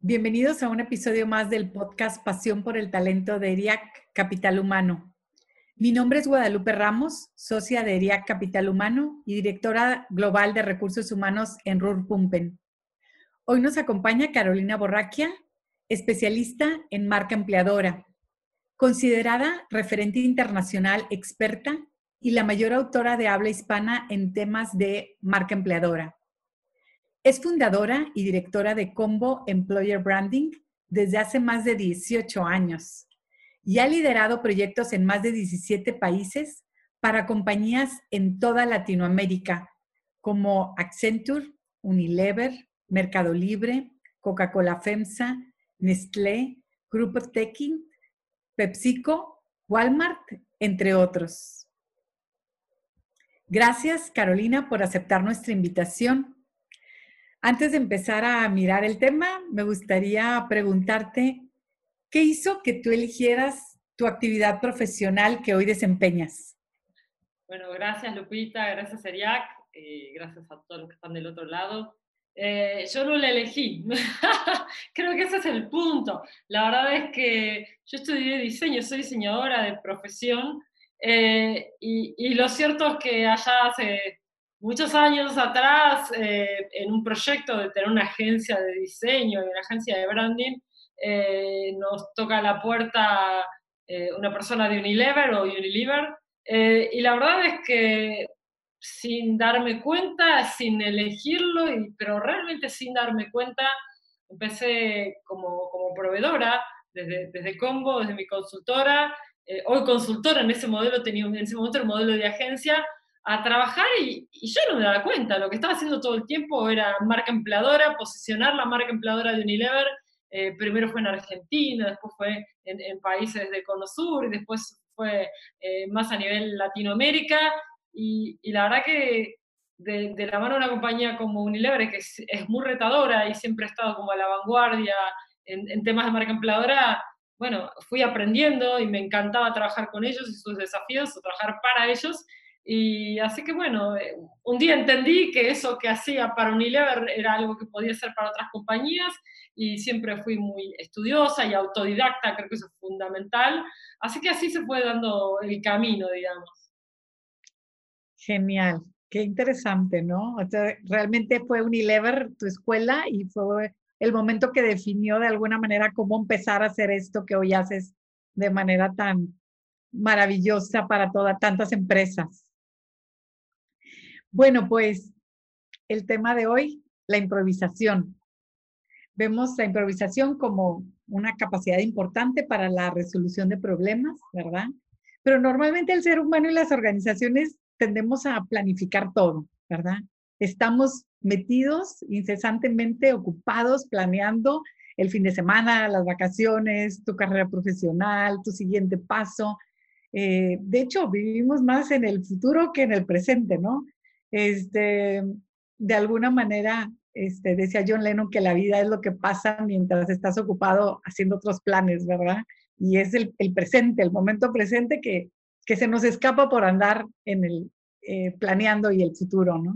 Bienvenidos a un episodio más del podcast Pasión por el Talento de ERIAC Capital Humano. Mi nombre es Guadalupe Ramos, socia de ERIAC Capital Humano y directora global de recursos humanos en RUR Pumpen. Hoy nos acompaña Carolina Borraquia, especialista en marca empleadora, considerada referente internacional experta y la mayor autora de habla hispana en temas de marca empleadora. Es fundadora y directora de Combo Employer Branding desde hace más de 18 años y ha liderado proyectos en más de 17 países para compañías en toda Latinoamérica, como Accenture, Unilever, Mercado Libre, Coca-Cola FEMSA, Nestlé, Grupo Tekin, PepsiCo, Walmart, entre otros. Gracias, Carolina, por aceptar nuestra invitación. Antes de empezar a mirar el tema, me gustaría preguntarte, ¿qué hizo que tú eligieras tu actividad profesional que hoy desempeñas? Bueno, gracias Lupita, gracias Eriac, y gracias a todos los que están del otro lado. Eh, yo no la elegí, creo que ese es el punto. La verdad es que yo estudié diseño, soy diseñadora de profesión eh, y, y, lo cierto es que allá hace muchos años atrás, eh, en un proyecto de tener una agencia de diseño y una agencia de branding, eh, nos toca la puerta eh, una persona de Unilever o Unilever, y la verdad es que sin darme cuenta, sin elegirlo, y, pero realmente sin darme cuenta, empecé como, como proveedora desde, desde Combo, desde mi consultora, hoy consultora, en ese modelo tenía en ese momento el modelo de agencia, a trabajar y, yo no me daba cuenta, lo que estaba haciendo todo el tiempo era marca empleadora, posicionar la marca empleadora de Unilever, eh, primero fue en Argentina, después fue en, países de Cono Sur y después fue eh, más a nivel Latinoamérica. Y, la verdad que de, la mano de una compañía como Unilever, que es, muy retadora y siempre ha estado como a la vanguardia en, en temas de marca empleadora, bueno, fui aprendiendo y me encantaba trabajar con ellos y sus desafíos, o trabajar para ellos, y así que bueno, eh, un día entendí que eso que hacía para Unilever era algo que podía hacer para otras compañías y siempre fui muy estudiosa y autodidacta, creo que eso es fundamental. Así que así se fue dando el camino, digamos. Genial, qué interesante, ¿no? O sea, realmente fue Unilever tu escuela y fue el momento que definió de alguna manera cómo empezar a hacer esto que hoy haces de manera tan maravillosa para todas tantas empresas. Bueno, pues el tema de hoy, la improvisación. Vemos la improvisación como una capacidad importante para la resolución de problemas, ¿verdad? Pero normalmente el ser humano y las organizaciones tendemos a planificar todo, ¿verdad? Estamos metidos incesantemente ocupados planeando el fin de semana, las vacaciones, tu carrera profesional, tu siguiente paso. Eh, de hecho, vivimos más en el futuro que en el presente, ¿no? Este, de alguna manera, este, decía John Lennon que la vida es lo que pasa mientras estás ocupado haciendo otros planes, ¿verdad? Y es el, presente, el momento presente que, que, se nos escapa por andar en el eh, planeando y el futuro, ¿no?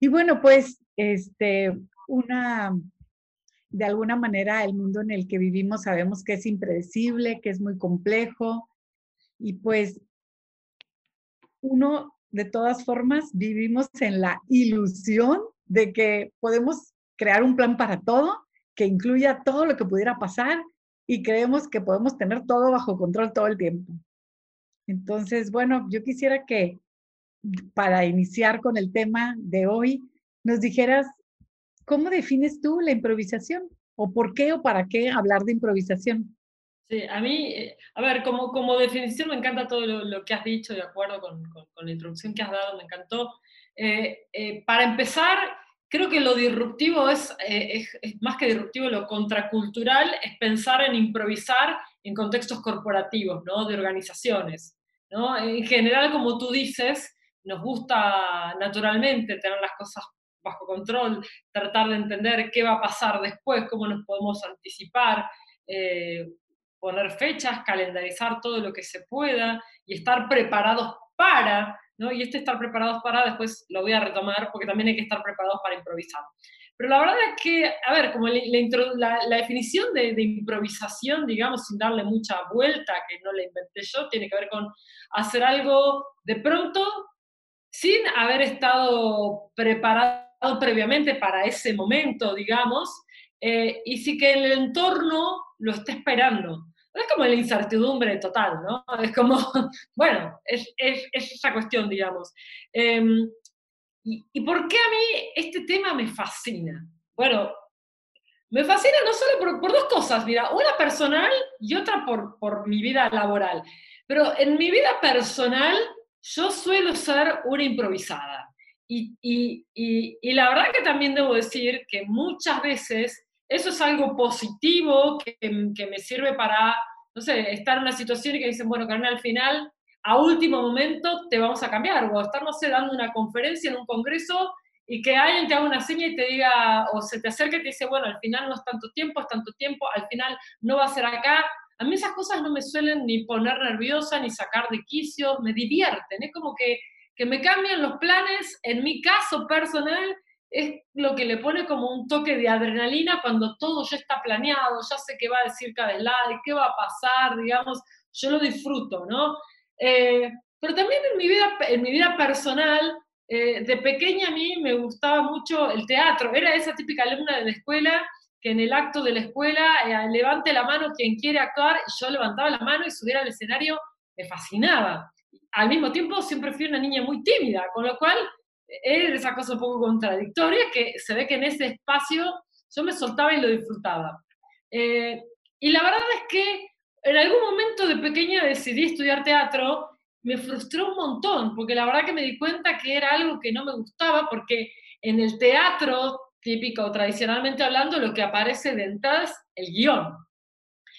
Y bueno, pues, este, una, de alguna manera, el mundo en el que vivimos sabemos que es impredecible, que es muy complejo, y pues uno de todas formas, vivimos en la ilusión de que podemos crear un plan para todo, que incluya todo lo que pudiera pasar y creemos que podemos tener todo bajo control todo el tiempo. Entonces, bueno, yo quisiera que para iniciar con el tema de hoy, nos dijeras, ¿cómo defines tú la improvisación? ¿O por qué o para qué hablar de improvisación? Sí, a mí, eh, a ver, como, como definición me encanta todo lo, que has dicho, de acuerdo con, la introducción que has dado, me encantó. Eh, eh, para empezar, creo que lo disruptivo es, es, más que disruptivo, lo contracultural es pensar en improvisar en contextos corporativos, ¿no? De organizaciones, ¿no? En general, como tú dices, nos gusta naturalmente tener las cosas bajo control, tratar de entender qué va a pasar después, cómo nos podemos anticipar, eh, poner fechas, calendarizar todo lo que se pueda y estar preparados para, ¿no? Y este estar preparados para, después lo voy a retomar porque también hay que estar preparados para improvisar. Pero la verdad es que, a ver, como la, definición de, de, improvisación, digamos, sin darle mucha vuelta, que no la inventé yo, tiene que ver con hacer algo de pronto sin haber estado preparado previamente para ese momento, digamos, eh, y sí que el entorno lo está esperando. Es como la incertidumbre total, ¿no? Es como, bueno, es, es, esa cuestión, digamos. Em, y, por qué a mí este tema me fascina? Bueno, me fascina no solo por, por, dos cosas, mira, una personal y otra por, por mi vida laboral. Pero en mi vida personal yo suelo ser una improvisada. Y, y, y, la verdad que también debo decir que muchas veces eso es algo positivo que, que, me sirve para, no sé, estar en una situación que dicen, bueno, Carmen, al final, a último momento te vamos a cambiar, o estar, no sé, dando una conferencia en un congreso y que alguien te haga una seña y te diga, o se te acerque y te dice, bueno, al final no es tanto tiempo, es tanto tiempo, al final no va a ser acá. A mí esas cosas no me suelen ni poner nerviosa, ni sacar de quicio, me divierten, es como que que me cambien los planes, en mi caso personal, es lo que le pone como un toque de adrenalina cuando todo ya está planeado, ya sé qué va a decir cada slide, qué va a pasar, digamos, yo lo disfruto, ¿no? Eh, pero también en mi vida, en mi vida personal, eh, de pequeña a mí me gustaba mucho el teatro, era esa típica alumna de la escuela que en el acto de la escuela eh, levante la mano quien quiere actuar, yo levantaba la mano y subiera al escenario, me fascinaba al mismo tiempo siempre fui una niña muy tímida, con lo cual es esa cosa un poco contradictoria que se ve que en ese espacio yo me soltaba y lo disfrutaba. Eh, y la verdad es que en algún momento de pequeña decidí estudiar teatro, me frustró un montón, porque la verdad que me di cuenta que era algo que no me gustaba, porque en el teatro típico, tradicionalmente hablando, lo que aparece de entrada es el guion.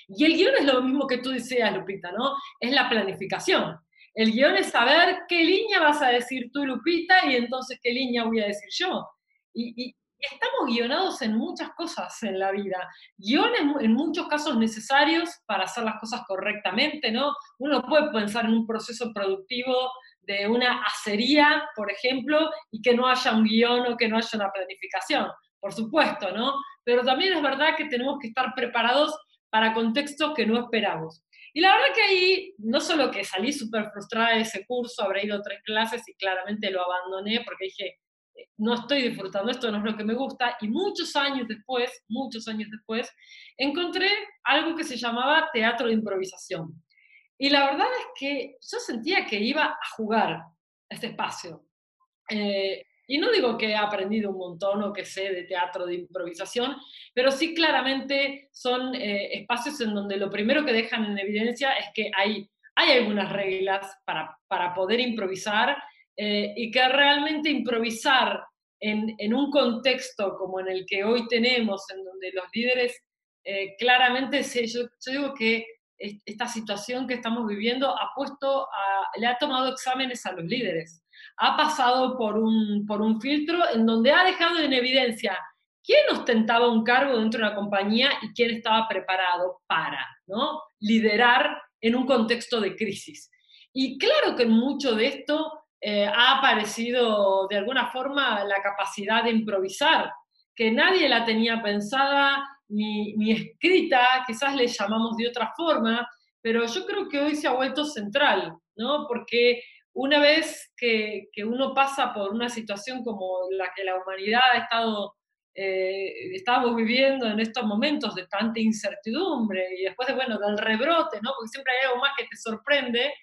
Y el guion es lo mismo que tú decías, Lupita, ¿no? Es la planificación. El guion es saber qué línea vas a decir tú, Lupita, y entonces qué línea voy a decir yo. Y, estamos guionados en muchas cosas en la vida. Guiones en muchos casos necesarios para hacer las cosas correctamente, ¿no? Uno puede pensar en un proceso productivo de una acería, por ejemplo, y que no haya un guion o que no haya una planificación, por supuesto, ¿no? Pero también es verdad que tenemos que estar preparados para contextos que no esperamos. Y la verdad que ahí, no solo que salí súper frustrada de ese curso, habré ido tres clases y claramente lo abandoné porque dije, eh, no estoy disfrutando esto, no es lo que me gusta. Y muchos años después, muchos años después, encontré algo que se llamaba teatro de improvisación. Y la verdad es que yo sentía que iba a jugar este espacio. Eh, y no digo que he aprendido un montón o que sé de teatro de improvisación, pero sí claramente son eh, espacios en donde lo primero que dejan en evidencia es que hay, hay algunas reglas para, para poder improvisar eh, y que realmente improvisar en, en, un contexto como en el que hoy tenemos, en donde los líderes eh, claramente, yo, yo digo que esta situación que estamos viviendo ha puesto, a, le ha tomado exámenes a los líderes ha pasado por un, por un filtro en donde ha dejado en evidencia quién ostentaba un cargo dentro de una compañía y quién estaba preparado para ¿no? liderar en un contexto de crisis. Y claro que en mucho de esto eh, ha aparecido de alguna forma la capacidad de improvisar, que nadie la tenía pensada ni, ni escrita, quizás le llamamos de otra forma, pero yo creo que hoy se ha vuelto central, ¿no? Porque una vez que, uno pasa por una situación como la que la humanidad ha estado, eh, estamos viviendo en estos momentos de tanta incertidumbre y después de, bueno, del rebrote, ¿no? Porque siempre hay algo más que te sorprende.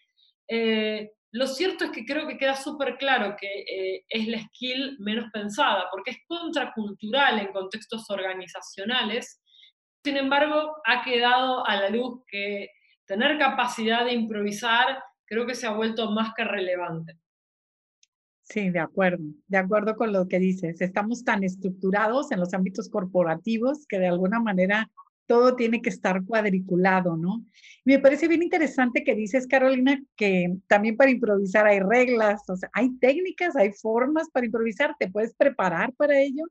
Eh, lo cierto es que creo que queda súper claro que eh, es la skill menos pensada, porque es contracultural en contextos organizacionales. Sin embargo, ha quedado a la luz que tener capacidad de improvisar creo que se ha vuelto más que relevante. Sí, de acuerdo, de acuerdo con lo que dices. Estamos tan estructurados en los ámbitos corporativos que de alguna manera todo tiene que estar cuadriculado, ¿no? Me parece bien interesante que dices, Carolina, que también para improvisar hay reglas, o sea, hay técnicas, hay formas para improvisar, ¿te puedes preparar para ello?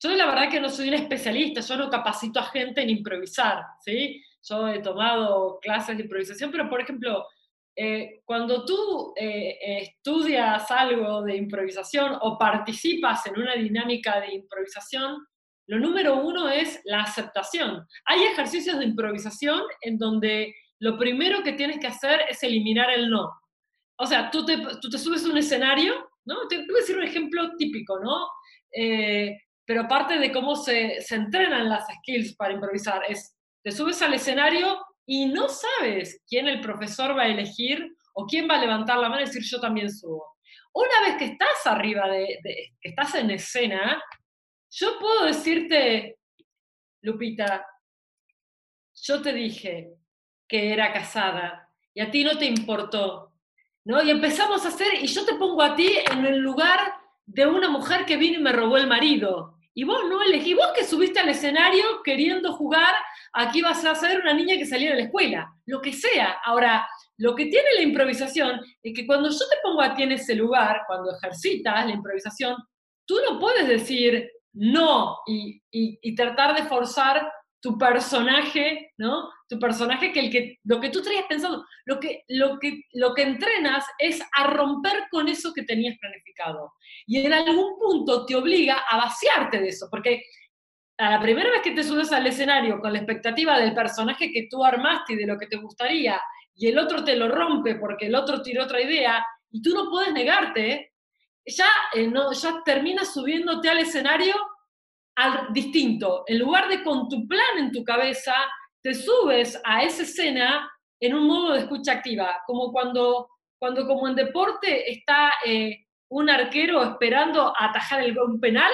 Yo la verdad que no soy un especialista, yo no capacito a gente en improvisar, ¿sí? Yo he tomado clases de improvisación, pero por ejemplo, eh, cuando tú eh, estudias algo de improvisación o participas en una dinámica de improvisación, lo número uno es la aceptación. Hay ejercicios de improvisación en donde lo primero que tienes que hacer es eliminar el no. O sea, tú te, tú te subes a un escenario, ¿no? Te, voy a decir un ejemplo típico, ¿no? Eh, pero aparte de cómo se, se entrenan las skills para improvisar, es, te subes al escenario y no sabes quién el profesor va a elegir o quién va a levantar la mano y decir yo también subo. Una vez que estás arriba, de, que estás en escena, yo puedo decirte, Lupita, yo te dije que era casada y a ti no te importó, ¿no? Y empezamos a hacer, y yo te pongo a ti en el lugar de una mujer que vino y me robó el marido. Y vos no elegí, vos que subiste al escenario queriendo jugar, aquí vas a ser una niña que salió de la escuela, lo que sea. Ahora, lo que tiene la improvisación es que cuando yo te pongo a ti en ese lugar, cuando ejercitas la improvisación, tú no puedes decir, no y, tratar de forzar tu personaje, ¿no? Tu personaje que, el que lo que tú traías pensando, lo que, lo, que, lo que entrenas es a romper con eso que tenías planificado. Y en algún punto te obliga a vaciarte de eso, porque a la primera vez que te subes al escenario con la expectativa del personaje que tú armaste y de lo que te gustaría, y el otro te lo rompe porque el otro tiró otra idea, y tú no puedes negarte, ya, eh, no, ya terminas subiéndote al escenario al distinto. En lugar de con tu plan en tu cabeza, te subes a esa escena en un modo de escucha activa, como cuando, cuando como en deporte está eh, un arquero esperando a atajar el, un penal,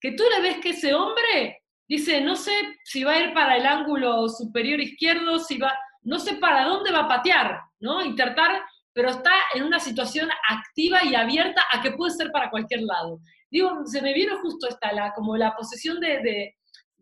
que tú le ves que ese hombre dice, no sé si va a ir para el ángulo superior izquierdo, si va, no sé para dónde va a patear, ¿no? Y tratar pero está en una situación activa y abierta a que puede ser para cualquier lado. Digo, se me vino justo esta, la, como la posición de,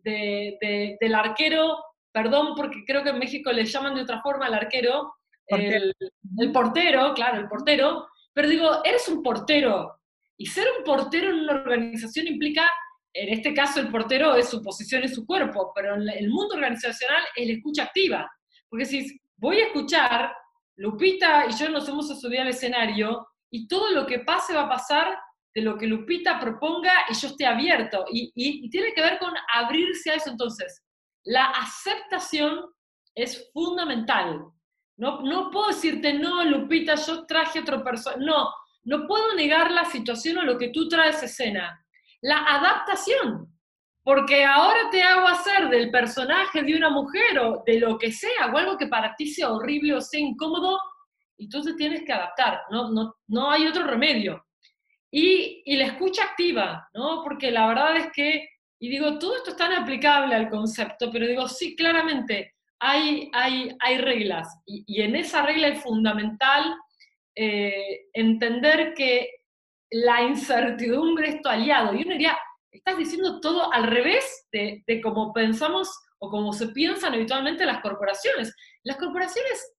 de, del arquero, perdón, porque creo que en México le llaman de otra forma al arquero, El, el portero, claro, el portero, pero digo, eres un portero, y ser un portero en una organización implica, en este caso el portero es su posición y su cuerpo, pero en el mundo organizacional es la escucha activa. Porque si voy a escuchar, Lupita y yo nos hemos subido al escenario y todo lo que pase va a pasar de lo que Lupita proponga y yo esté abierto. Y, tiene que ver con abrirse a eso. Entonces, la aceptación es fundamental. No, no puedo decirte, no, Lupita, yo traje otro persona. No, no puedo negar la situación o lo que tú traes a escena. La adaptación. Porque ahora te hago hacer del personaje de una mujer o de lo que sea, o algo que para ti sea horrible o sea incómodo, y tú te tienes que adaptar, no, no, no hay otro remedio. Y, la escucha activa, ¿no? Porque la verdad es que, y digo, todo esto es tan aplicable al concepto, pero digo, sí, claramente hay, hay, hay reglas, y, y en esa regla es fundamental eh, entender que la incertidumbre es tu aliado. Y uno diría, estás diciendo todo al revés de, de cómo pensamos o como se piensan habitualmente las corporaciones. Las corporaciones,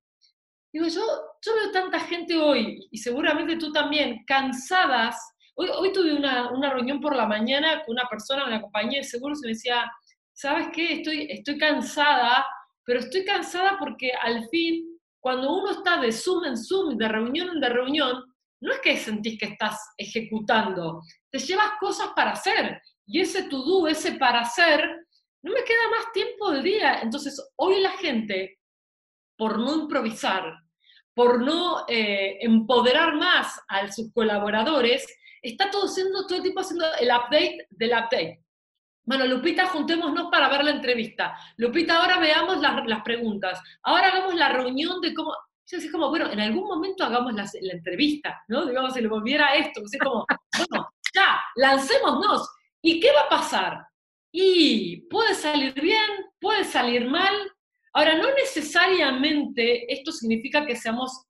digo, yo, yo veo tanta gente hoy, y seguramente tú también, cansadas. Hoy, hoy tuve una, una, reunión por la mañana con una persona, una compañía de seguros, y me decía, ¿sabes qué? Estoy, estoy cansada, pero estoy cansada porque al fin, cuando uno está de Zoom en Zoom, de reunión en de reunión, no es que sentís que estás ejecutando, te llevas cosas para hacer. Y ese to do, ese para hacer, no me queda más tiempo del día. Entonces, hoy la gente, por no improvisar, por no eh, empoderar más a sus colaboradores, está todo haciendo, todo el tiempo haciendo el update del update. Bueno, Lupita, juntémonos para ver la entrevista. Lupita, ahora veamos las, preguntas. Ahora hagamos la reunión de cómo yo decía como, bueno, en algún momento hagamos la, entrevista, ¿no? Digamos, si le volviera esto, así como, bueno, ya, lancémonos. ¿Y qué va a pasar? Y puede salir bien, puede salir mal. Ahora, no necesariamente esto significa que seamos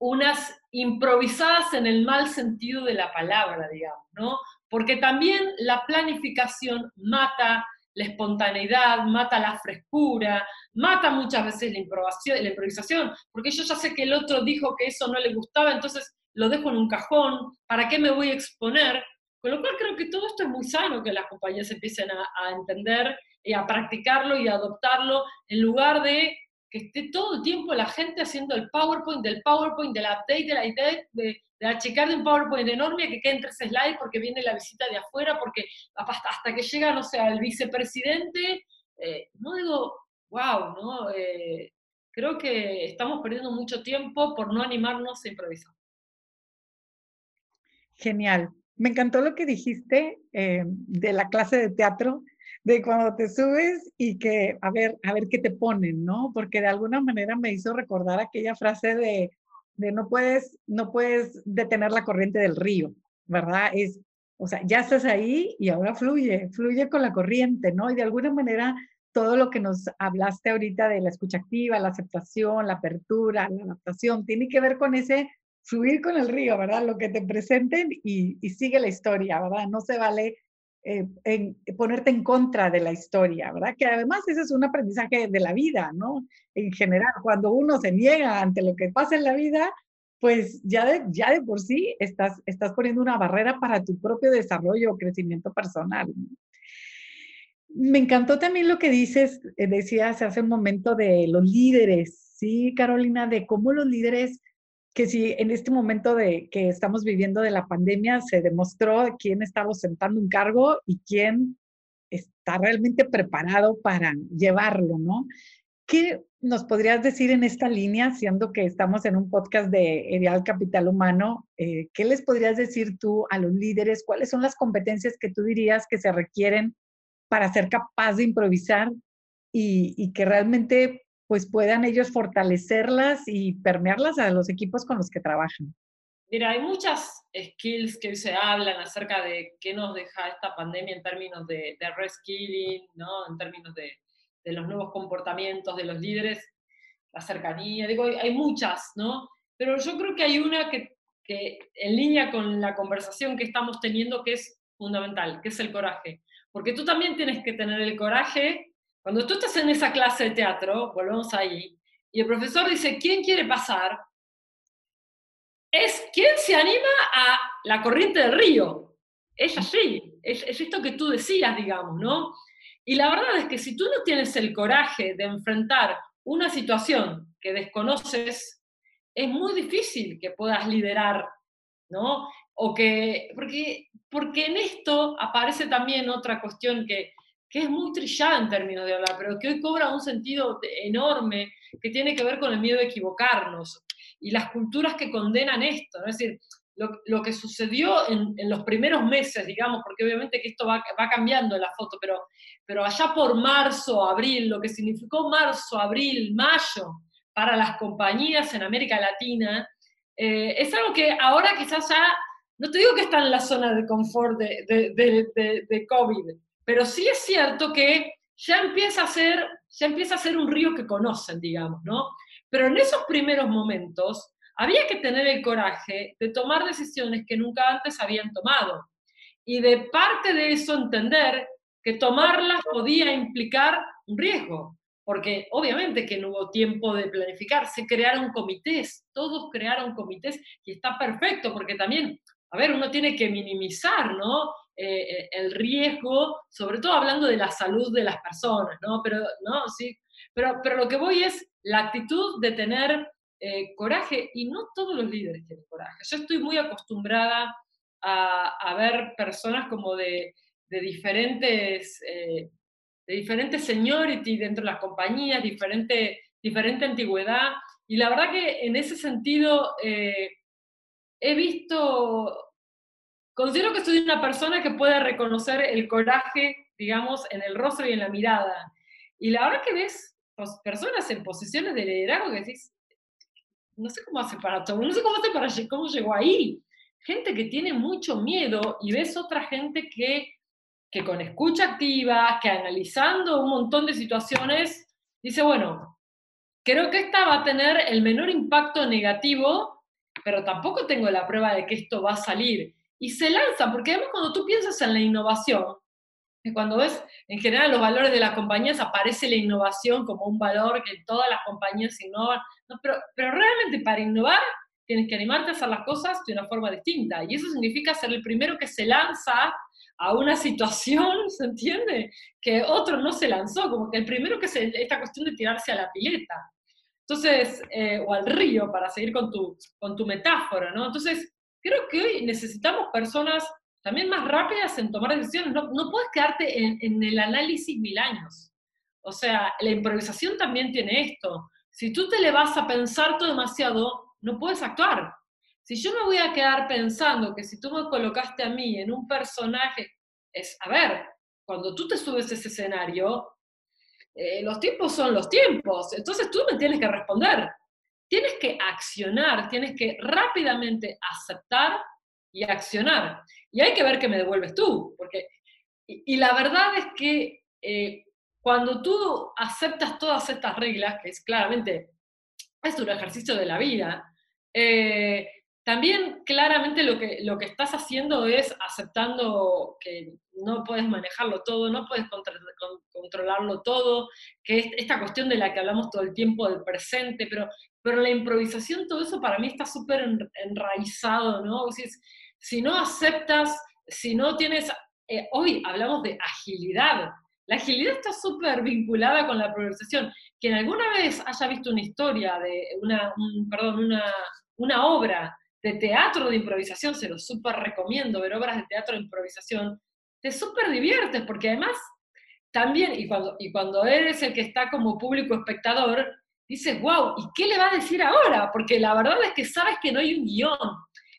unas improvisadas en el mal sentido de la palabra, digamos, ¿no? Porque también la planificación mata la espontaneidad, mata la frescura, mata muchas veces la improvisación, porque yo ya sé que el otro dijo que eso no le gustaba, entonces lo dejo en un cajón, ¿para qué me voy a exponer? Con lo cual creo que todo esto es muy sano que las compañías empiecen a, a entender y a practicarlo y a adoptarlo en lugar de que esté todo el tiempo la gente haciendo el PowerPoint, del PowerPoint, del update, de la idea, de, de achicar de un PowerPoint enorme que queden tres slides porque viene la visita de afuera, porque hasta que llega, no sé, el vicepresidente, eh, no digo, wow, ¿no? Eh, creo que estamos perdiendo mucho tiempo por no animarnos a improvisar. Genial. Me encantó lo que dijiste eh, de la clase de teatro, de cuando te subes y que, a ver, a ver qué te ponen, ¿no? Porque de alguna manera me hizo recordar aquella frase de, de no puedes, no puedes detener la corriente del río, ¿verdad? Es, o sea, ya estás ahí y ahora fluye, fluye con la corriente, ¿no? Y de alguna manera todo lo que nos hablaste ahorita de la escucha activa, la aceptación, la apertura, la adaptación, tiene que ver con ese fluir con el río, ¿verdad? Lo que te presenten y, y sigue la historia, ¿verdad? No se vale eh, en, ponerte en contra de la historia, ¿verdad? Que además ese es un aprendizaje de la vida, ¿no? En general, cuando uno se niega ante lo que pasa en la vida, pues ya de, ya de por sí estás, estás poniendo una barrera para tu propio desarrollo o crecimiento personal. Me encantó también lo que dices, eh, decías hace un momento de los líderes, ¿sí, Carolina? De cómo los líderes que si en este momento de que estamos viviendo de la pandemia se demostró quién está ostentando un cargo y quién está realmente preparado para llevarlo, ¿no? ¿Qué nos podrías decir en esta línea, siendo que estamos en un podcast de Ideal Capital Humano? Eh, ¿Qué les podrías decir tú a los líderes? ¿Cuáles son las competencias que tú dirías que se requieren para ser capaz de improvisar y que realmente pues puedan ellos fortalecerlas y permearlas a los equipos con los que trabajan. Mira, hay muchas skills que se hablan acerca de qué nos deja esta pandemia en términos de, de reskilling, ¿no? en términos de, de, los nuevos comportamientos de los líderes, la cercanía, digo, hay muchas, ¿no? Pero yo creo que hay una que en línea con la conversación que estamos teniendo que es fundamental, que es el coraje. Porque tú también tienes que tener el coraje cuando tú estás en esa clase de teatro, volvemos ahí, y el profesor dice, ¿quién quiere pasar? Es quién se anima a la corriente del río. Es así, es, es esto que tú decías, digamos, ¿no? Y la verdad es que si tú no tienes el coraje de enfrentar una situación que desconoces, es muy difícil que puedas liderar, ¿no? O que, porque, porque en esto aparece también otra cuestión que, que es muy trillada en términos de hablar, pero que hoy cobra un sentido enorme que tiene que ver con el miedo de equivocarnos y las culturas que condenan esto, ¿no? es decir, lo, que sucedió en, los primeros meses, digamos, porque obviamente que esto va, va cambiando en la foto, pero, pero allá por marzo, abril, lo que significó marzo, abril, mayo para las compañías en América Latina, eh, es algo que ahora quizás ya, no te digo que está en la zona de confort de, de, de, de COVID, pero sí es cierto que ya empieza a ser, ya empieza a ser un río que conocen, digamos, ¿no? Pero en esos primeros momentos había que tener el coraje de tomar decisiones que nunca antes habían tomado. Y de parte de eso entender que tomarlas podía implicar un riesgo, porque obviamente que no hubo tiempo de planificar, se crearon comités, todos crearon comités y está perfecto, porque también, a ver, uno tiene que minimizar, ¿no? Eh, el riesgo, sobre todo hablando de la salud de las personas, ¿no? Pero, ¿no? Sí, pero, pero lo que voy es la actitud de tener eh, coraje, y no todos los líderes tienen coraje. Yo estoy muy acostumbrada a, a ver personas como de, de diferentes, eh, de diferentes seniority dentro de las compañías, diferente, diferente antigüedad, y la verdad que en ese sentido he visto Considero que soy una persona que puede reconocer el coraje, digamos, en el rostro y en la mirada. Y la verdad que ves pues, personas en posiciones de liderazgo que decís, no sé cómo hace para todo, no sé cómo hace para cómo llegó ahí. Gente que tiene mucho miedo y ves otra gente que, que con escucha activa, que analizando un montón de situaciones, dice, bueno, creo que esta va a tener el menor impacto negativo pero tampoco tengo la prueba de que esto va a salir. Y se lanza, porque además cuando tú piensas en la innovación, cuando ves en general los valores de las compañías, aparece la innovación como un valor que todas las compañías innovan, pero, pero realmente para innovar tienes que animarte a hacer las cosas de una forma distinta. Y eso significa ser el primero que se lanza a una situación, ¿se entiende? Que otro no se lanzó, como que el primero que se, esta cuestión de tirarse a la pileta. Entonces, eh, o al río, para seguir con tu, con tu metáfora, ¿no? Entonces, creo que hoy necesitamos personas también más rápidas en tomar decisiones. No, no puedes quedarte en, el análisis mil años. O sea, la improvisación también tiene esto. Si tú te le vas a pensar todo demasiado, no puedes actuar. Si yo me voy a quedar pensando que si tú me colocaste a mí en un personaje, es, a ver, cuando tú te subes a ese escenario, eh, los tiempos son los tiempos, entonces tú me tienes que responder. Tienes que accionar, tienes que rápidamente aceptar y accionar. Y hay que ver qué me devuelves tú, porque, y, la verdad es que eh, cuando tú aceptas todas estas reglas, que es claramente, es un ejercicio de la vida, eh, también claramente lo que, lo que estás haciendo es aceptando que no puedes manejarlo todo, no puedes controlarlo todo, que es esta cuestión de la que hablamos todo el tiempo del presente, pero, pero la improvisación, todo eso para mí está súper enraizado, ¿no? Si, si no aceptas, si no tienes, eh, hoy hablamos de agilidad, la agilidad está súper vinculada con la improvisación. Quien alguna vez haya visto una historia de una, perdón, una, una obra de teatro de improvisación, se lo súper recomiendo, ver obras de teatro de improvisación, te súper diviertes, porque además también, y cuando, y cuando eres el que está como público espectador, dices, wow, ¿y qué le va a decir ahora? Porque la verdad es que sabes que no hay un guion.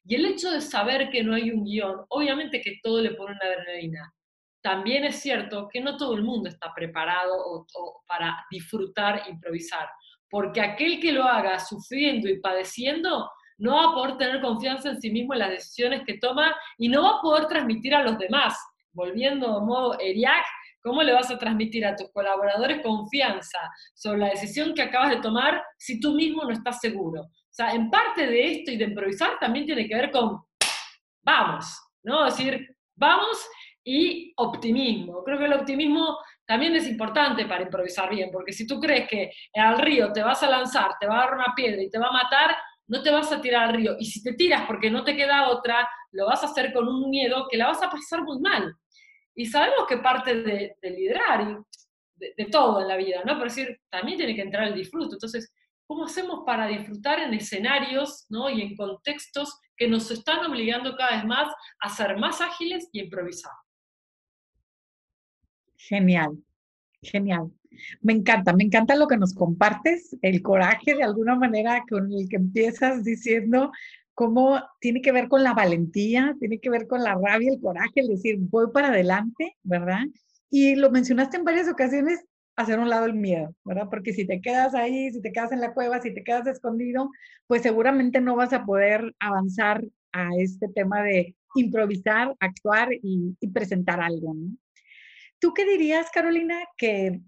Y el hecho de saber que no hay un guion, obviamente que todo le pone una adrenalina también es cierto que no todo el mundo está preparado para disfrutar improvisar, porque aquel que lo haga sufriendo y padeciendo no va a poder tener confianza en sí mismo en las decisiones que toma y no va a poder transmitir a los demás. Volviendo a modo ERIAC, ¿cómo le vas a transmitir a tus colaboradores confianza sobre la decisión que acabas de tomar si tú mismo no estás seguro? O sea, en parte de esto y de improvisar también tiene que ver con vamos, ¿no? Es decir, vamos y optimismo. Creo que el optimismo también es importante para improvisar bien, porque si tú crees que al río te vas a lanzar, te va a dar una piedra y te va a matar, no te vas a tirar al río. Y si te tiras porque no te queda otra, lo vas a hacer con un miedo que la vas a pasar muy mal. Y sabemos que parte de, liderar y de, todo en la vida, ¿no? Pero decir, también tiene que entrar el disfrute. Entonces, ¿cómo hacemos para disfrutar en escenarios ¿no? y en contextos que nos están obligando cada vez más a ser más ágiles y improvisar? Genial, genial. Me encanta, me encanta lo que nos compartes, el coraje de alguna manera con el que empiezas diciendo cómo tiene que ver con la valentía, tiene que ver con la rabia, el coraje, el decir voy para adelante, ¿verdad? Y lo mencionaste en varias ocasiones, hacer un lado el miedo, ¿verdad? Porque si te quedas ahí, si te quedas en la cueva, si te quedas escondido, pues seguramente no vas a poder avanzar a este tema de improvisar, actuar y, presentar algo, ¿no? ¿Tú qué dirías, Carolina, qué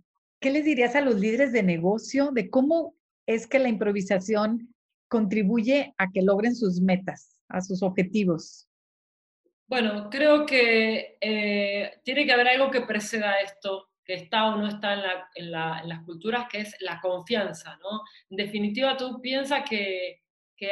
les dirías a los líderes de negocio de cómo es que la improvisación contribuye a que logren sus metas, a sus objetivos? Bueno, creo que eh, tiene que haber algo que preceda esto, que está o no está en, las culturas, que es la confianza, ¿no? En definitiva, tú piensas que,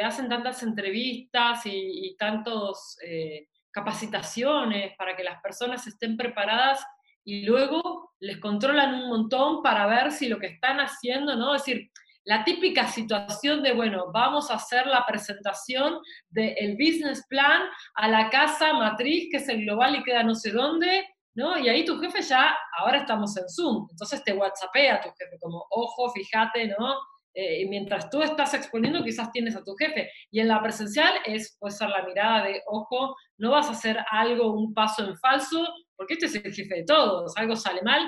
hacen tantas entrevistas y, y tantas eh, capacitaciones para que las personas estén preparadas y luego les controlan un montón para ver si lo que están haciendo, ¿no? Es decir, la típica situación de, bueno, vamos a hacer la presentación del business plan a la casa matriz, que es el global y queda no sé dónde, ¿no? Y ahí tu jefe ya, ahora estamos en Zoom, entonces te whatsappea tu jefe, como, ojo, fíjate, ¿no? Eh, mientras tú estás exponiendo, quizás tienes a tu jefe. Y en la presencial es, puede ser la mirada de, ojo, no vas a hacer algo, un paso en falso, porque este es el jefe de todos, algo sale mal.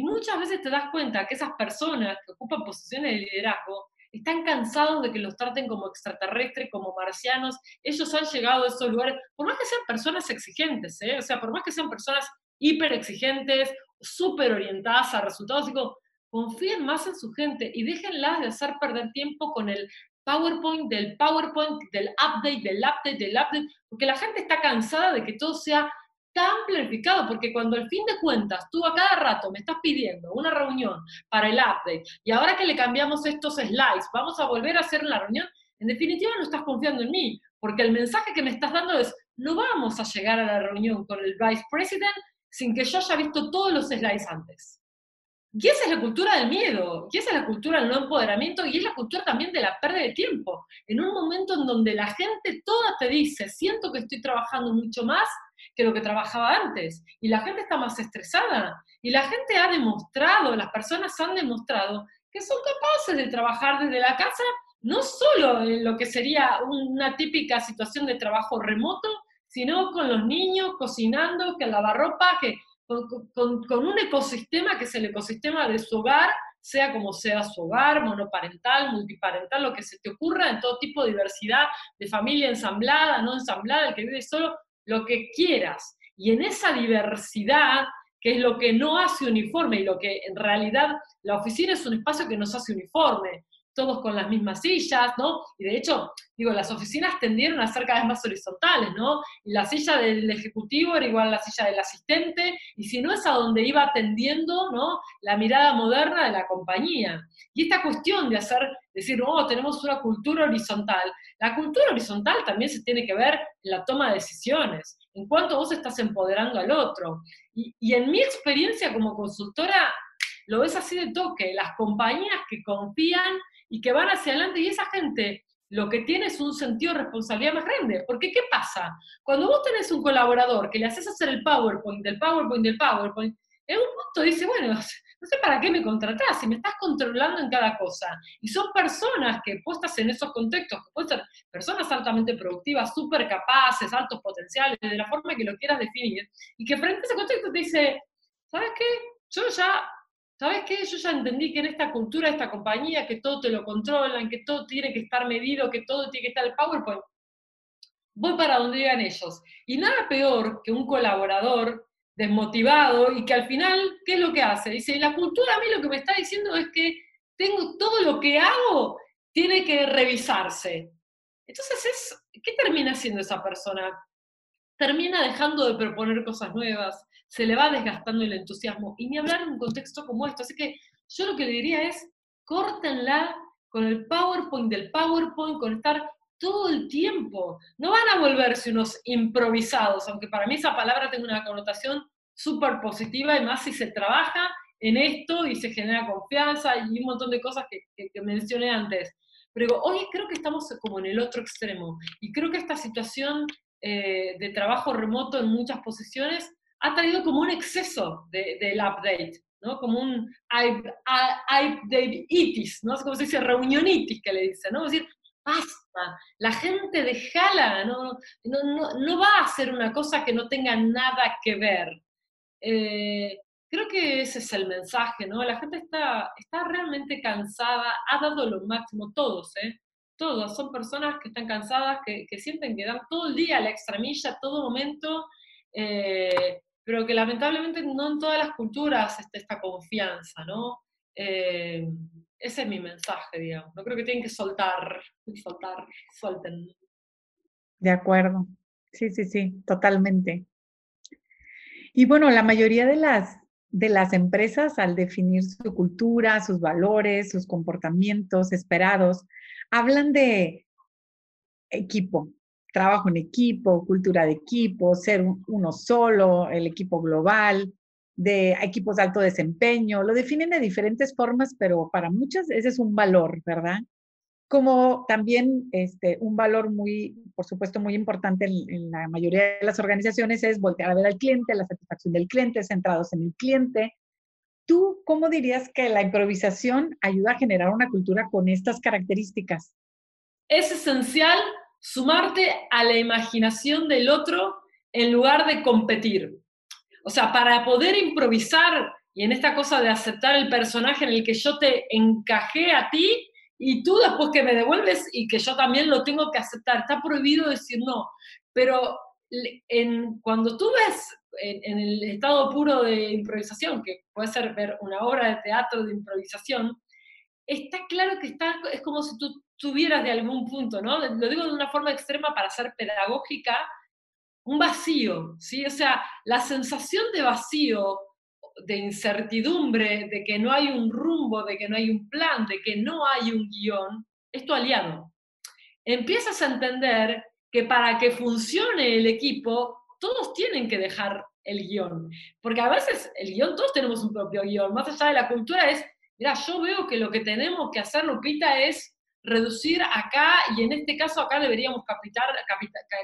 Y muchas veces te das cuenta que esas personas que ocupan posiciones de liderazgo están cansados de que los traten como extraterrestres, como marcianos. Ellos han llegado a esos lugares, por más que sean personas exigentes, ¿eh? o sea, por más que sean personas hiper exigentes, súper orientadas a resultados, digo, confíen más en su gente y déjenlas de hacer perder tiempo con el PowerPoint, del PowerPoint, del update, del update, del update, porque la gente está cansada de que todo sea tan planificado, porque cuando al fin de cuentas tú a cada rato me estás pidiendo una reunión para el update y ahora que le cambiamos estos slides, vamos a volver a hacer la reunión, en definitiva no estás confiando en mí, porque el mensaje que me estás dando es, no vamos a llegar a la reunión con el vice president sin que yo haya visto todos los slides antes. Y esa es la cultura del miedo, y esa es la cultura del no empoderamiento, y es la cultura también de la pérdida de tiempo. En un momento en donde la gente toda te dice, siento que estoy trabajando mucho más que lo que trabajaba antes, y la gente está más estresada, y la gente ha demostrado, las personas han demostrado que son capaces de trabajar desde la casa, no solo en lo que sería una típica situación de trabajo remoto, sino con los niños, cocinando, que lavarropa, que con, un ecosistema que es el ecosistema de su hogar, sea como sea su hogar, monoparental, multiparental, lo que se te ocurra, en todo tipo de diversidad, de familia ensamblada, no ensamblada, el que vive solo, lo que quieras. Y en esa diversidad, que es lo que no hace uniforme y lo que en realidad la oficina es un espacio que nos hace uniforme, todos con las mismas sillas, ¿no? Y de hecho, digo, las oficinas tendieron a ser cada vez más horizontales, ¿no? Y la silla del ejecutivo era igual a la silla del asistente, y si no es a donde iba atendiendo, ¿no? La mirada moderna de la compañía. Y esta cuestión de hacer, decir, oh, tenemos una cultura horizontal, la cultura horizontal también se tiene que ver en la toma de decisiones, en cuanto vos estás empoderando al otro. Y, y en mi experiencia como consultora, lo ves así de toque, las compañías que confían y que van hacia adelante y esa gente lo que tiene es un sentido de responsabilidad más grande. Porque ¿qué pasa? Cuando vos tenés un colaborador que le haces hacer el PowerPoint, del PowerPoint, del PowerPoint, en un punto dice, bueno, no sé para qué me contratás, si me estás controlando en cada cosa. Y son personas que puestas en esos contextos, que pueden ser personas altamente productivas, súper capaces, altos potenciales, de la forma que lo quieras definir, y que frente a ese contexto te dice, ¿sabes qué? Yo ya ¿Sabes qué? Yo ya entendí que en esta cultura, esta compañía, que todo te lo controlan, que todo tiene que estar medido, que todo tiene que estar el PowerPoint. Voy para donde digan ellos. Y nada peor que un colaborador desmotivado y que al final, ¿qué es lo que hace? Dice, la cultura a mí lo que me está diciendo es que tengo todo lo que hago tiene que revisarse. Entonces, es, ¿qué termina haciendo esa persona? Termina dejando de proponer cosas nuevas, se le va desgastando el entusiasmo. Y ni hablar en un contexto como esto. Así que yo lo que le diría es, córtenla con el PowerPoint del PowerPoint, con estar todo el tiempo. No van a volverse unos improvisados, aunque para mí esa palabra tiene una connotación súper positiva, y más si se trabaja en esto y se genera confianza y un montón de cosas que, mencioné antes. Pero hoy creo que estamos como en el otro extremo y creo que esta situación eh, de trabajo remoto en muchas posiciones ha traído como un exceso del update, ¿no? Como un update-itis, ¿no? Como se dice, reunionitis que le dicen, ¿no? Es decir, basta, la gente dejala, no, no, no, va a hacer una cosa que no tenga nada que ver. Eh, creo que ese es el mensaje, ¿no? La gente está, está realmente cansada, ha dado lo máximo, todos, ¿eh? Todos, son personas que están cansadas, que, que sienten que dan todo el día la extramilla, todo momento, eh, pero que lamentablemente no en todas las culturas está esta confianza, ¿no? Eh, ese es mi mensaje, digamos. No creo que tienen que soltar, soltar, suelten. De acuerdo. Sí, sí, sí, totalmente. Y bueno, la mayoría de las, de las empresas al definir su cultura, sus valores, sus comportamientos esperados, hablan de equipo, trabajo en equipo, cultura de equipo, ser uno solo, el equipo global, de equipos de alto desempeño, lo definen de diferentes formas, pero para muchas ese es un valor, ¿verdad? Como también este, un valor muy, por supuesto, muy importante en, en, la mayoría de las organizaciones es voltear a ver al cliente, la satisfacción del cliente, centrados en el cliente. ¿Tú cómo dirías que la improvisación ayuda a generar una cultura con estas características? Es esencial sumarte a la imaginación del otro en lugar de competir. O sea, para poder improvisar y en esta cosa de aceptar el personaje en el que yo te encajé a ti y tú después que me devuelves y que yo también lo tengo que aceptar. Está prohibido decir no, pero en, cuando tú ves en, en, el estado puro de improvisación, que puede ser ver una obra de teatro de improvisación, está claro que está, es como si tú tuvieras de algún punto, ¿no? Lo digo de una forma extrema para ser pedagógica, un vacío, ¿sí? O sea, la sensación de vacío, de incertidumbre, de que no hay un rumbo, de que no hay un plan, de que no hay un guion, es tu aliado. Empiezas a entender que para que funcione el equipo, todos tienen que dejar el guion. Porque a veces el guion, todos tenemos un propio guion. Más allá de la cultura es, mira, yo veo que lo que tenemos que hacer, Lupita, es reducir acá y en este caso acá deberíamos capitar,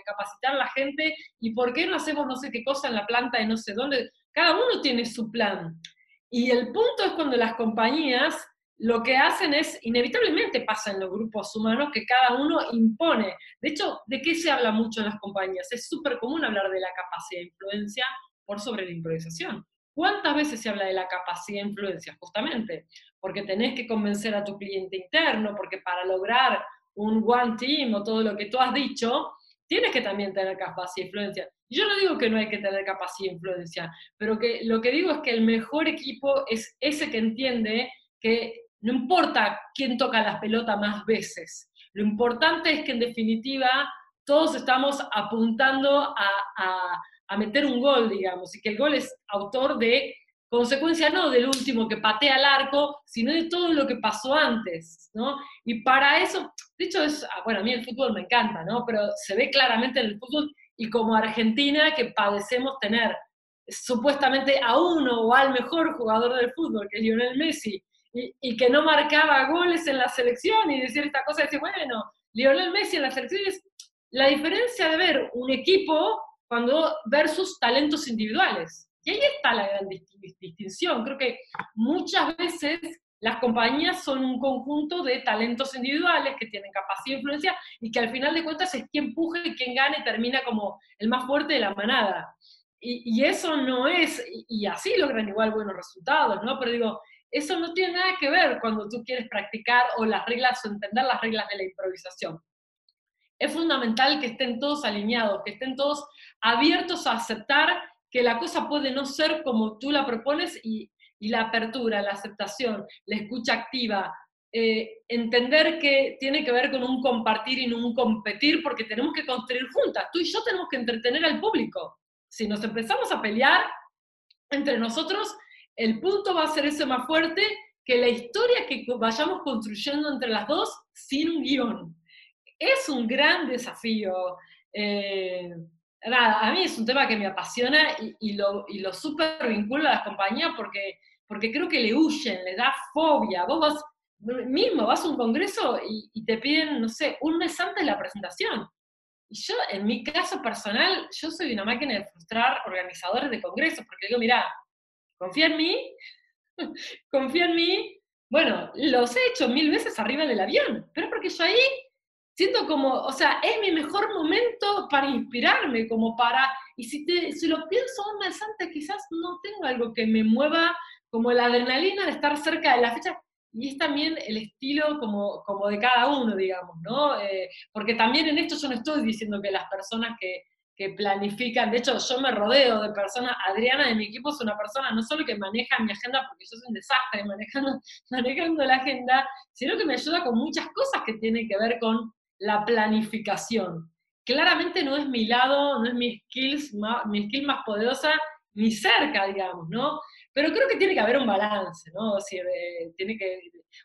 capacitar a la gente y por qué no hacemos no sé qué cosa en la planta de no sé dónde. Cada uno tiene su plan. Y el punto es cuando las compañías lo que hacen es, inevitablemente pasa en los grupos humanos, que cada uno impone. De hecho, ¿de qué se habla mucho en las compañías? Es súper común hablar de la capacidad de influencia por sobre la improvisación. ¿Cuántas veces se habla de la capacidad de influencia? Justamente, porque tenés que convencer a tu cliente interno, porque para lograr un one team o todo lo que tú has dicho, tienes que también tener capacidad de influencia. Yo no digo que no hay que tener capacidad de influencia, pero que lo que digo es que el mejor equipo es ese que entiende que no importa quién toca las pelotas más veces, lo importante es que en definitiva todos estamos apuntando a, a meter un gol, digamos, y que el gol es autor de consecuencia no del último que patea el arco, sino de todo lo que pasó antes, ¿no? Y para eso, de hecho, es, ah, bueno, a mí el fútbol me encanta, ¿no? Pero se ve claramente en el fútbol y como Argentina que padecemos tener supuestamente a uno o al mejor jugador del fútbol, que es Lionel Messi, y, que no marcaba goles en la selección y decir esta cosa, bueno, Lionel Messi en la selección es la diferencia de ver un equipo cuando versus talentos individuales. Y ahí está la gran distinción. Creo que muchas veces las compañías son un conjunto de talentos individuales que tienen capacidad de influencia y que al final de cuentas es quien empuje y quien gane termina como el más fuerte de la manada. Y, eso no es, y, y, así logran igual buenos resultados, ¿no? Pero digo, eso no tiene nada que ver cuando tú quieres practicar o las reglas o entender las reglas de la improvisación. Es fundamental que estén todos alineados, que estén todos abiertos a aceptar que la cosa puede no ser como tú la propones y, la apertura, la aceptación, la escucha activa, eh, entender que tiene que ver con un compartir y no un competir, porque tenemos que construir juntas. Tú y yo tenemos que entretener al público. Si nos empezamos a pelear entre nosotros, el punto va a ser ese más fuerte que la historia que vayamos construyendo entre las dos sin un guion. Es un gran desafío. Eh, nada, a mí es un tema que me apasiona y, lo, y lo súper vinculo a las compañías porque, creo que le huyen, le da fobia. Vos vas, mismo vas a un congreso y, y te piden, no sé, un mes antes la presentación. Y yo, en mi caso personal, yo soy una máquina de frustrar organizadores de congresos, porque digo, mira, confía en mí, confía en mí. Bueno, los he hecho mil veces arriba del avión, pero porque yo ahí siento como, o sea, es mi mejor momento para inspirarme, como para, y si, te, si lo pienso un mes antes, quizás no tengo algo que me mueva como la adrenalina de estar cerca de la fecha, y es también el estilo como, como de cada uno, digamos, ¿no? Eh, porque también en esto yo no estoy diciendo que las personas que, que planifican, de hecho yo me rodeo de personas, Adriana de mi equipo es una persona no solo que maneja mi agenda, porque yo soy un desastre manejando, manejando la agenda, sino que me ayuda con muchas cosas que tienen que ver con la planificación. Claramente no es mi lado, no es mi, skill más poderosa, ni cerca, digamos, ¿no? Pero creo que tiene que haber un balance, ¿no? Eh, tiene que,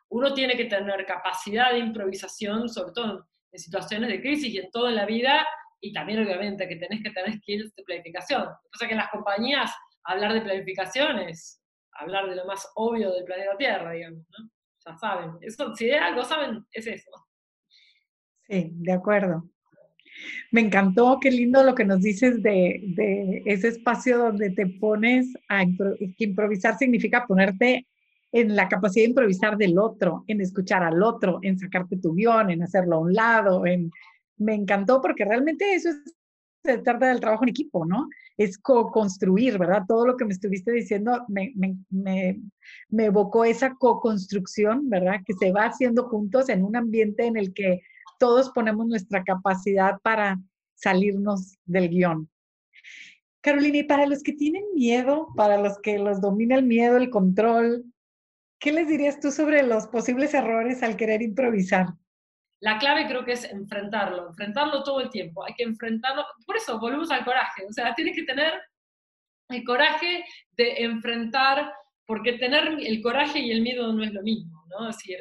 uno tiene que tener capacidad de improvisación, sobre todo en situaciones de crisis y en toda la vida, y también obviamente que tenés que tener skills de planificación. O sea que en las compañías hablar de planificación es hablar de lo más obvio del planeta Tierra, digamos, ¿no? Ya saben, eso, si de algo saben, es eso. De acuerdo. Me encantó, qué lindo lo que nos dices de, ese espacio donde te pones a que improvisar significa ponerte en la capacidad de improvisar del otro, en escuchar al otro, en sacarte tu guion, en hacerlo a un lado, en me encantó porque realmente eso es, se trata del trabajo en equipo, ¿no? Es co-construir, ¿verdad? Todo lo que me estuviste diciendo me, me evocó esa co-construcción, ¿verdad? Que se va haciendo juntos en un ambiente en el que todos ponemos nuestra capacidad para salirnos del guion. Carolina, y para los que tienen miedo, para los que los domina el miedo, el control, ¿Qué les dirías tú sobre los posibles errores al querer improvisar? La clave creo que es enfrentarlo, enfrentarlo todo el tiempo. Hay que enfrentarlo. Por eso volvemos al coraje. O sea, tienes que tener el coraje de enfrentar, porque tener el coraje y el miedo no es lo mismo, ¿no? Es decir,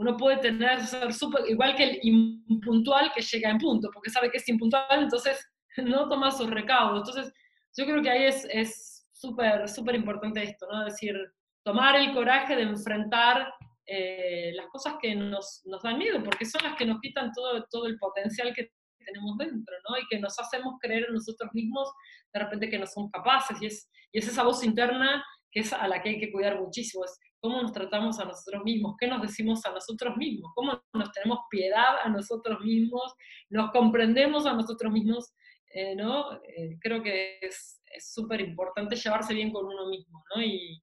uno puede tener, ser super, igual que el impuntual que llega en punto, porque sabe que es impuntual, entonces no toma sus recaudos. Entonces, yo creo que ahí es súper, súper importante esto, ¿no? Es decir, tomar el coraje de enfrentar eh, las cosas que nos, nos, dan miedo, porque son las que nos quitan todo, todo el potencial que tenemos dentro, ¿no? Y que nos hacemos creer en nosotros mismos de repente que no somos capaces, y es, y es esa voz interna que es a la que hay que cuidar muchísimo, es cómo nos tratamos a nosotros mismos, qué nos decimos a nosotros mismos, cómo nos tenemos piedad a nosotros mismos, nos comprendemos a nosotros mismos, eh, ¿no? Eh, creo que es súper importante llevarse bien con uno mismo, ¿no? Y,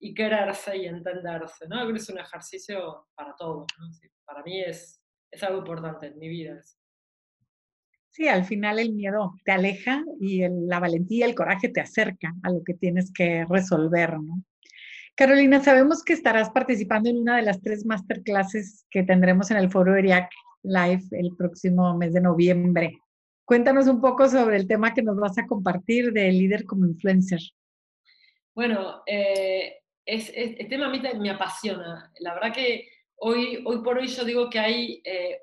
y quererse y entenderse, ¿no? Creo que es un ejercicio para todos, para mí es, es algo importante en mi vida. Sí, al final el miedo te aleja y la valentía, el coraje te acerca a lo que tienes que resolver, ¿no? Carolina, sabemos que estarás participando en una de las tres masterclasses que tendremos en el foro ERIAC Live el próximo mes de noviembre. Cuéntanos un poco sobre el tema que nos vas a compartir de líder como influencer. Bueno, eh, es, el tema a mí me apasiona. La verdad que hoy, hoy por hoy yo digo que hay, eh,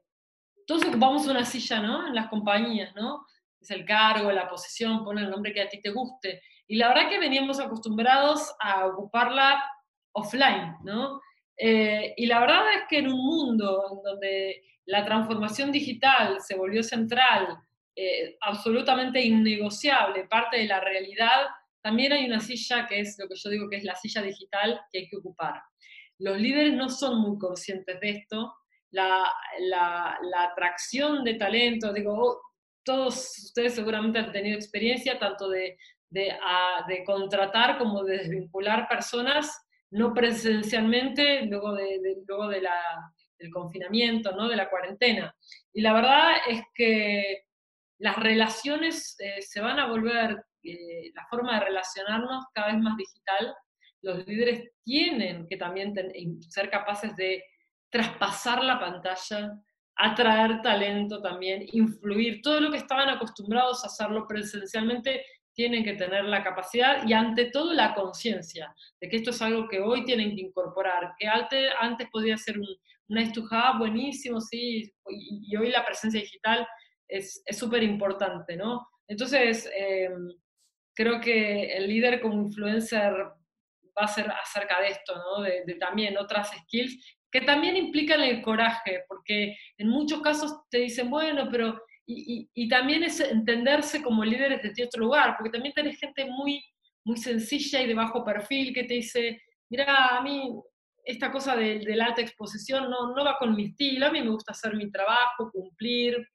todos ocupamos una silla, ¿no? En las compañías, ¿no? Es el cargo, la posición, pone el nombre que a ti te guste. Y la verdad que veníamos acostumbrados a ocuparla offline, ¿no? Eh, y la verdad es que en un mundo en donde la transformación digital se volvió central, eh, absolutamente innegociable, parte de la realidad, también hay una silla que es lo que yo digo que es la silla digital que hay que ocupar. Los líderes no son muy conscientes de esto. La, atracción de talento, digo, todos ustedes seguramente han tenido experiencia tanto de, de, contratar como de desvincular personas no presencialmente luego, de, luego de la, del confinamiento, ¿no? de la cuarentena. Y la verdad es que las relaciones eh, se van a volver la forma de relacionarnos cada vez más digital, los líderes tienen que también ser capaces de traspasar la pantalla, atraer talento también, influir, todo lo que estaban acostumbrados a hacerlo presencialmente, tienen que tener la capacidad y ante todo la conciencia de que esto es algo que hoy tienen que incorporar, que antes, antes podía ser un, nice to buenísimo, sí, y, hoy la presencia digital es súper importante, ¿no? Entonces, em, creo que el líder como influencer va a ser acerca de esto, ¿no? de, también otras skills que también implican el coraje, porque en muchos casos te dicen, bueno, pero, y, y, también es entenderse como líderes de otro lugar, porque también tenés gente muy, muy sencilla y de bajo perfil que te dice, mira, a mí esta cosa de, de, la alta exposición no, no va con mi estilo, a mí me gusta hacer mi trabajo, cumplir,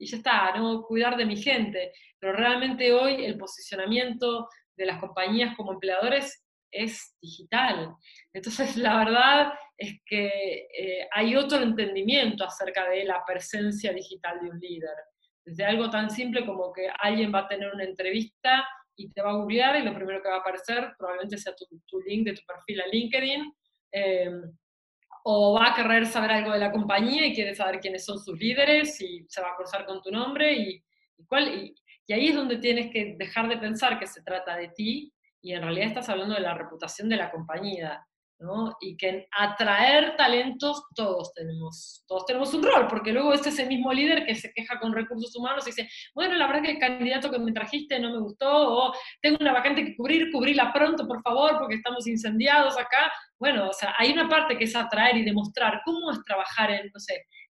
y ya está, ¿no? Cuidar de mi gente. Pero realmente hoy el posicionamiento de las compañías como empleadores es digital. Entonces, la verdad es que eh, hay otro entendimiento acerca de la presencia digital de un líder. Desde algo tan simple como que alguien va a tener una entrevista y te va a googlear y lo primero que va a aparecer probablemente sea tu, link de tu perfil a LinkedIn. Eh, o va a querer saber algo de la compañía y quiere saber quiénes son sus líderes y se va a cruzar con tu nombre y, cuál, y, ahí es donde tienes que dejar de pensar que se trata de ti y en realidad estás hablando de la reputación de la compañía. Y que atraer talentos todos tenemos, todos tenemos un rol, porque luego es ese mismo líder que se queja con recursos humanos y dice, bueno, la verdad que el candidato que me trajiste no me gustó, o tengo una vacante que cubrir, cubrirla pronto, por favor, porque estamos incendiados acá. Bueno, o sea, hay una parte que es atraer y demostrar cómo es trabajar en, no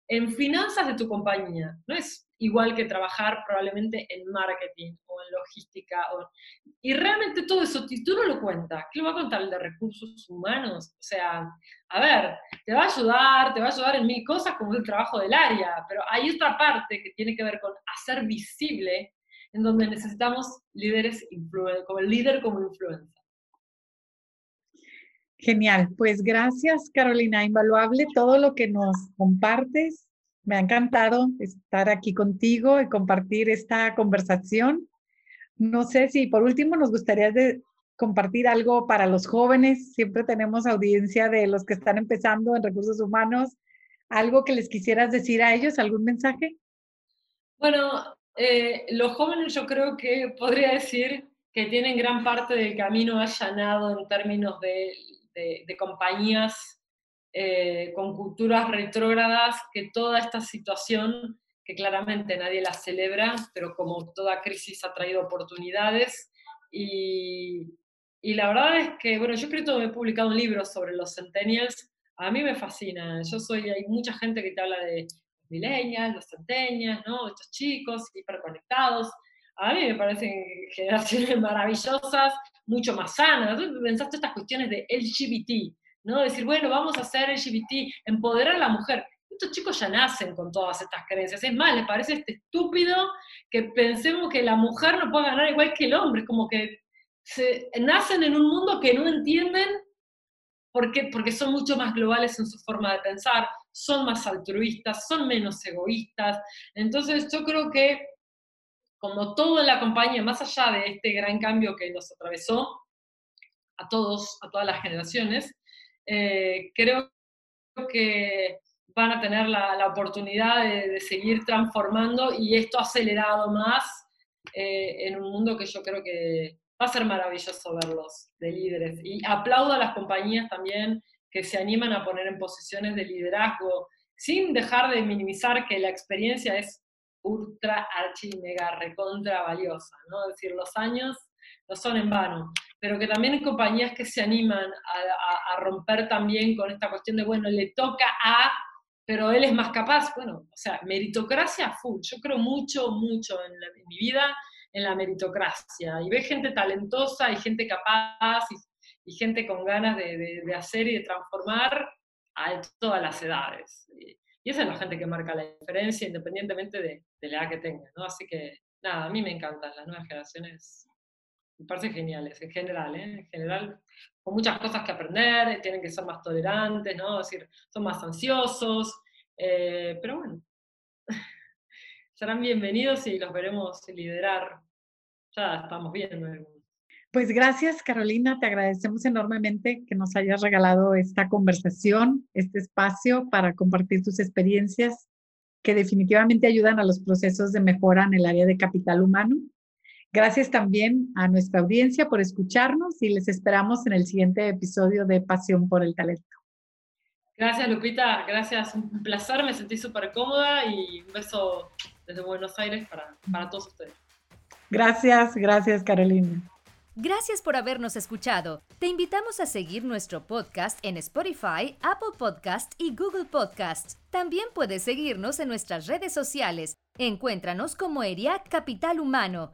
en finanzas de tu compañía. No es igual que trabajar probablemente en marketing o en logística. y realmente todo eso, si tú no lo cuentas, ¿qué lo va a contar el de recursos humanos? O sea, a ver, te va a ayudar, te va a ayudar en mil cosas como el trabajo del área, pero hay otra parte que tiene que ver con hacer visible en donde necesitamos líderes como el líder como influencer. Genial, pues gracias Carolina, invaluable todo lo que nos compartes me ha encantado estar aquí contigo y compartir esta conversación. No sé si por último nos gustaría compartir algo para los jóvenes. Siempre tenemos audiencia de los que están empezando en recursos humanos. ¿Algo que les quisieras decir a ellos? ¿Algún mensaje? Bueno, eh, los jóvenes yo creo que podría decir que tienen gran parte del camino allanado en términos de, compañías eh, con culturas retrógradas, que toda esta situación, que claramente nadie la celebra, pero como toda crisis ha traído oportunidades, y, y la verdad es que, bueno, yo he escrito, he publicado un libro sobre los centennials, a mí me fascina, yo soy, hay mucha gente que te habla de los millennials, los centennials, ¿no? Estos chicos hiperconectados, a mí me parecen generaciones maravillosas, mucho más sanas. Pensaste estas cuestiones de LGBT, Decir, bueno, vamos a hacer LGBT, empoderar a la mujer. Estos chicos ya nacen con todas estas creencias. Es más, les parece este estúpido que pensemos que la mujer no puede ganar igual que el hombre. Como que nacen en un mundo que no entienden porque, porque son mucho más globales en su forma de pensar, son más altruistas, son menos egoístas. Entonces yo creo que como todo en la compañía, más allá de este gran cambio que nos atravesó a todos, a todas las generaciones, eh, creo que van a tener la, oportunidad de, seguir transformando y esto acelerado más eh, en un mundo que yo creo que va a ser maravilloso verlos de líderes. Y aplaudo a las compañías también que se animan a poner en posiciones de liderazgo, sin dejar de minimizar que la experiencia es ultra, archi, mega, recontra valiosa, ¿no? Es decir, los años no son en vano, pero que también hay compañías que se animan a, romper también con esta cuestión de, bueno, le toca a, pero él es más capaz, bueno, o sea, meritocracia full, yo creo mucho, mucho en, mi vida en la meritocracia, y ve gente talentosa y gente capaz y, gente con ganas de, de, hacer y de transformar a todas las edades. Y esa es la gente que marca la diferencia, independientemente de, la edad que tenga, ¿no? Así que, nada, a mí me encantan las nuevas generaciones. Me parecen geniales, en general, ¿eh? En general, con muchas cosas que aprender, tienen que ser más tolerantes, ¿no? Es decir, son más ansiosos, eh, pero bueno, serán bienvenidos y los veremos liderar. Ya estamos viendo pues gracias, Carolina. Te agradecemos enormemente que nos hayas regalado esta conversación, este espacio para compartir tus experiencias que definitivamente ayudan a los procesos de mejora en el área de capital humano. Gracias también a nuestra audiencia por escucharnos y les esperamos en el siguiente episodio de Pasión por el Talento. Gracias, Lupita. Gracias. Un placer. Me sentí súper cómoda y un beso desde Buenos Aires para, para todos ustedes. Gracias, gracias, Carolina. Gracias por habernos escuchado. Te invitamos a seguir nuestro podcast en Spotify, Apple Podcast y Google Podcast. También puedes seguirnos en nuestras redes sociales. Encuéntranos como ERIAC Capital Humano.